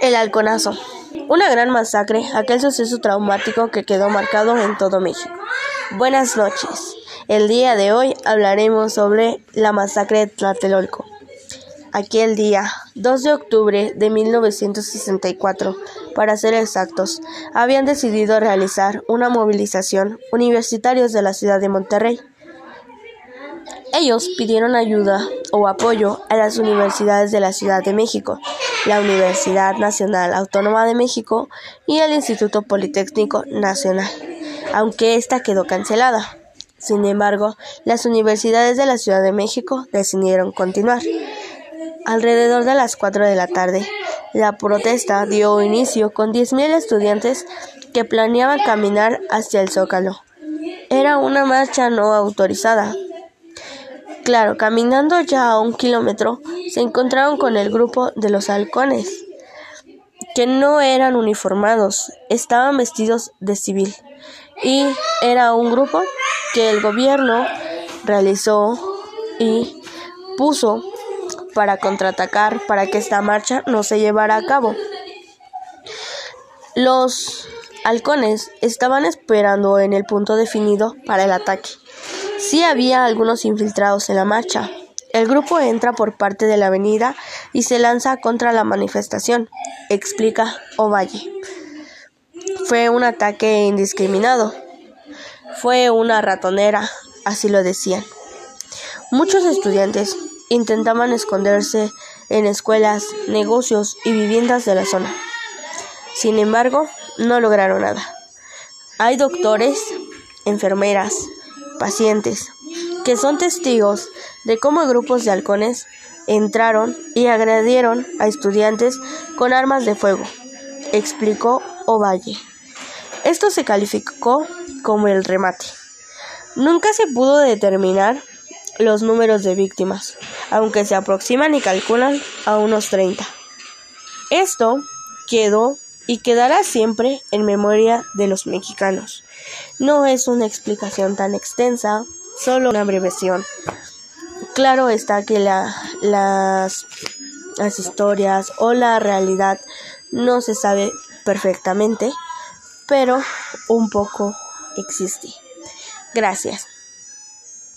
El halconazo. Una gran masacre, aquel suceso traumático que quedó marcado en todo México. Buenas noches. El día de hoy hablaremos sobre la masacre de Tlatelolco. Aquel día, 2 de octubre de 1964, para ser exactos, habían decidido realizar una movilización universitarios de la ciudad de Monterrey ellos pidieron ayuda o apoyo a las universidades de la Ciudad de México, la Universidad Nacional Autónoma de México y el Instituto Politécnico Nacional, aunque esta quedó cancelada. Sin embargo, las universidades de la Ciudad de México decidieron continuar. Alrededor de las 4 de la tarde, la protesta dio inicio con 10.000 estudiantes que planeaban caminar hacia el Zócalo. Era una marcha no autorizada, Claro, caminando ya a un kilómetro, se encontraron con el grupo de los halcones, que no eran uniformados, estaban vestidos de civil, y era un grupo que el gobierno realizó y puso para contraatacar para que esta marcha no se llevara a cabo. Los halcones estaban esperando en el punto definido para el ataque. Sí había algunos infiltrados en la marcha. El grupo entra por parte de la avenida y se lanza contra la manifestación, explica Ovalle. Fue un ataque indiscriminado. Fue una ratonera, así lo decían. Muchos estudiantes intentaban esconderse en escuelas, negocios y viviendas de la zona. Sin embargo, no lograron nada. Hay doctores, enfermeras, pacientes, que son testigos de cómo grupos de halcones entraron y agredieron a estudiantes con armas de fuego, explicó Ovalle. Esto se calificó como el remate. Nunca se pudo determinar los números de víctimas, aunque se aproximan y calculan a unos 30. Esto quedó y quedará siempre en memoria de los mexicanos. No es una explicación tan extensa, solo una abreviación. Claro está que la, las, las historias o la realidad no se sabe perfectamente, pero un poco existe. Gracias.